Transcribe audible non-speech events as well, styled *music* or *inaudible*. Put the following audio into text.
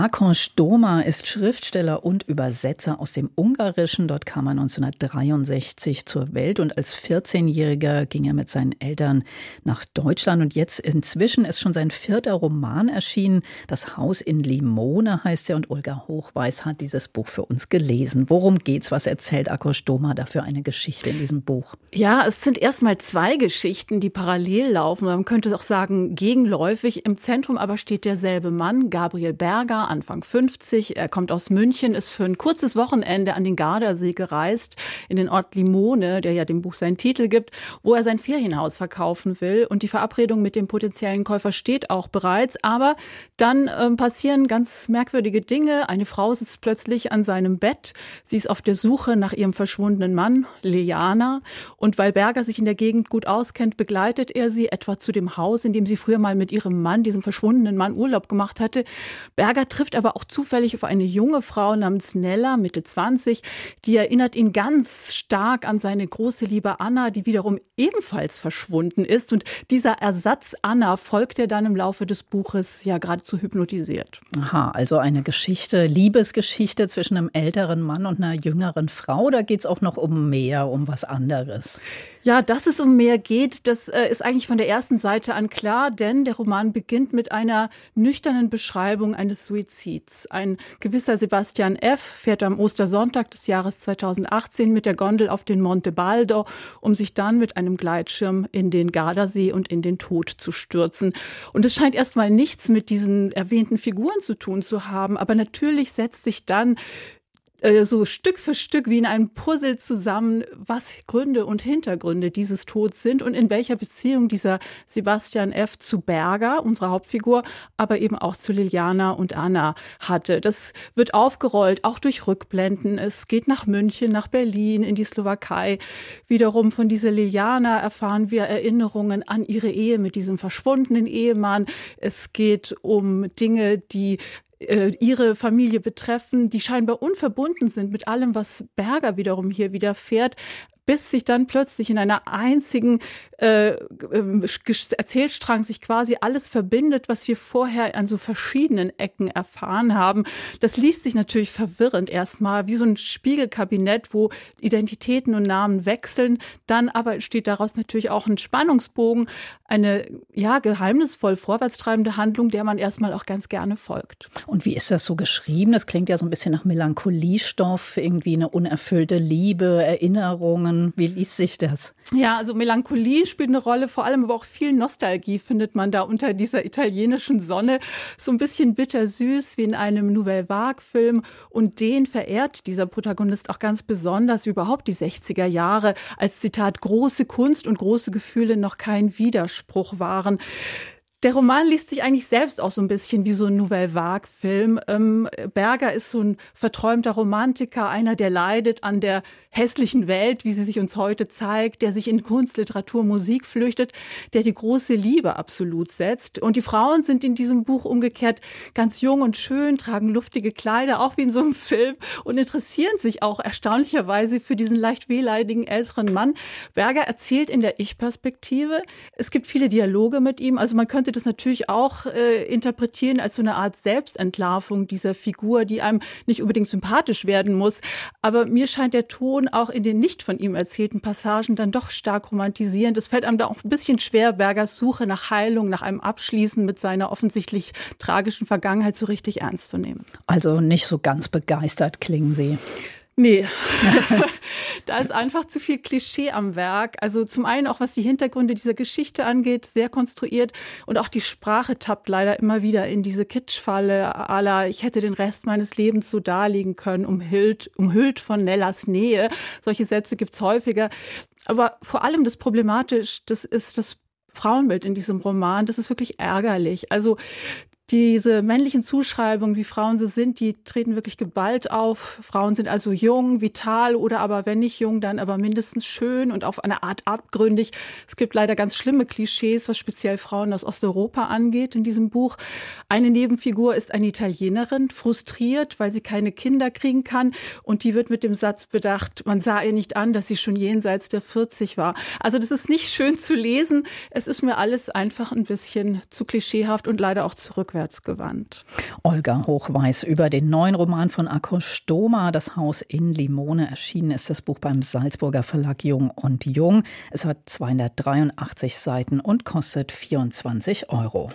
Akon Stoma ist Schriftsteller und Übersetzer aus dem Ungarischen. Dort kam er 1963 zur Welt und als 14-Jähriger ging er mit seinen Eltern nach Deutschland. Und jetzt inzwischen ist schon sein vierter Roman erschienen. Das Haus in Limone heißt er und Olga Hochweiß hat dieses Buch für uns gelesen. Worum geht's? Was erzählt Akon Stoma dafür eine Geschichte in diesem Buch? Ja, es sind erstmal zwei Geschichten, die parallel laufen. Man könnte auch sagen gegenläufig. Im Zentrum aber steht derselbe Mann, Gabriel Berger Anfang 50. Er kommt aus München, ist für ein kurzes Wochenende an den Gardasee gereist, in den Ort Limone, der ja dem Buch seinen Titel gibt, wo er sein Ferienhaus verkaufen will. Und die Verabredung mit dem potenziellen Käufer steht auch bereits. Aber dann ähm, passieren ganz merkwürdige Dinge. Eine Frau sitzt plötzlich an seinem Bett. Sie ist auf der Suche nach ihrem verschwundenen Mann, Liliana. Und weil Berger sich in der Gegend gut auskennt, begleitet er sie etwa zu dem Haus, in dem sie früher mal mit ihrem Mann, diesem verschwundenen Mann, Urlaub gemacht hatte. Berger trifft aber auch zufällig auf eine junge Frau namens Nella, Mitte 20. Die erinnert ihn ganz stark an seine große Liebe Anna, die wiederum ebenfalls verschwunden ist. Und dieser Ersatz Anna folgt er dann im Laufe des Buches ja geradezu hypnotisiert. Aha, also eine Geschichte, Liebesgeschichte zwischen einem älteren Mann und einer jüngeren Frau. Da geht es auch noch um mehr, um was anderes. Ja, dass es um mehr geht, das äh, ist eigentlich von der ersten Seite an klar, denn der Roman beginnt mit einer nüchternen Beschreibung eines Suizids. Ein gewisser Sebastian F. fährt am Ostersonntag des Jahres 2018 mit der Gondel auf den Monte Baldo, um sich dann mit einem Gleitschirm in den Gardasee und in den Tod zu stürzen. Und es scheint erstmal nichts mit diesen erwähnten Figuren zu tun zu haben, aber natürlich setzt sich dann äh, so Stück für Stück wie in einem Puzzle zusammen, was Gründe und Hintergründe dieses Todes sind und in welcher Beziehung dieser Sebastian F. zu Berger, unserer Hauptfigur, aber eben auch zu Liliana und Anna hatte. Das wird aufgerollt, auch durch Rückblenden. Es geht nach München, nach Berlin, in die Slowakei. Wiederum von dieser Liliana erfahren wir Erinnerungen an ihre Ehe mit diesem verschwundenen Ehemann. Es geht um Dinge, die äh, ihre Familie betreffen, die scheinbar unverbunden sind mit allem, was Berger wiederum hier widerfährt, bis sich dann plötzlich in einer einzigen äh, ähm, Erzählstrang sich quasi alles verbindet, was wir vorher an so verschiedenen Ecken erfahren haben. Das liest sich natürlich verwirrend erstmal, wie so ein Spiegelkabinett, wo Identitäten und Namen wechseln. Dann aber entsteht daraus natürlich auch ein Spannungsbogen, eine ja geheimnisvoll vorwärtstreibende Handlung, der man erstmal auch ganz gerne folgt. Und wie ist das so geschrieben? Das klingt ja so ein bisschen nach Melancholiestoff, irgendwie eine unerfüllte Liebe, Erinnerungen wie liest sich das? Ja, also Melancholie spielt eine Rolle, vor allem aber auch viel Nostalgie findet man da unter dieser italienischen Sonne. So ein bisschen bittersüß wie in einem Nouvelle Vague-Film. Und den verehrt dieser Protagonist auch ganz besonders überhaupt die 60er Jahre, als Zitat große Kunst und große Gefühle noch kein Widerspruch waren. Der Roman liest sich eigentlich selbst auch so ein bisschen wie so ein Nouvelle Vague-Film. Ähm, Berger ist so ein verträumter Romantiker, einer, der leidet an der hässlichen Welt, wie sie sich uns heute zeigt, der sich in Kunst, Literatur, Musik flüchtet, der die große Liebe absolut setzt. Und die Frauen sind in diesem Buch umgekehrt ganz jung und schön, tragen luftige Kleider, auch wie in so einem Film, und interessieren sich auch erstaunlicherweise für diesen leicht wehleidigen älteren Mann. Berger erzählt in der Ich-Perspektive. Es gibt viele Dialoge mit ihm, also man könnte könnte das natürlich auch äh, interpretieren als so eine Art Selbstentlarvung dieser Figur, die einem nicht unbedingt sympathisch werden muss. Aber mir scheint der Ton auch in den nicht von ihm erzählten Passagen dann doch stark romantisierend. Es fällt einem da auch ein bisschen schwer, Bergers Suche nach Heilung, nach einem Abschließen mit seiner offensichtlich tragischen Vergangenheit so richtig ernst zu nehmen. Also nicht so ganz begeistert klingen Sie. Nee, *laughs* da ist einfach zu viel Klischee am Werk. Also zum einen auch, was die Hintergründe dieser Geschichte angeht, sehr konstruiert und auch die Sprache tappt leider immer wieder in diese Kitschfalle aller, ich hätte den Rest meines Lebens so darlegen können, umhüllt, umhüllt von Nellas Nähe. Solche Sätze gibt's häufiger. Aber vor allem das Problematisch, das ist das Frauenbild in diesem Roman, das ist wirklich ärgerlich. Also diese männlichen Zuschreibungen, wie Frauen so sind, die treten wirklich geballt auf. Frauen sind also jung, vital oder aber wenn nicht jung, dann aber mindestens schön und auf eine Art abgründig. Es gibt leider ganz schlimme Klischees, was speziell Frauen aus Osteuropa angeht in diesem Buch. Eine Nebenfigur ist eine Italienerin, frustriert, weil sie keine Kinder kriegen kann und die wird mit dem Satz bedacht, man sah ihr nicht an, dass sie schon jenseits der 40 war. Also das ist nicht schön zu lesen. Es ist mir alles einfach ein bisschen zu klischeehaft und leider auch zurückwärts rückwärtsgewandt. Olga Hochweiß über den neuen Roman von Akko Stoma, Das Haus in Limone. Erschienen ist das Buch beim Salzburger Verlag Jung und Jung. Es hat 283 Seiten und kostet 24 Euro.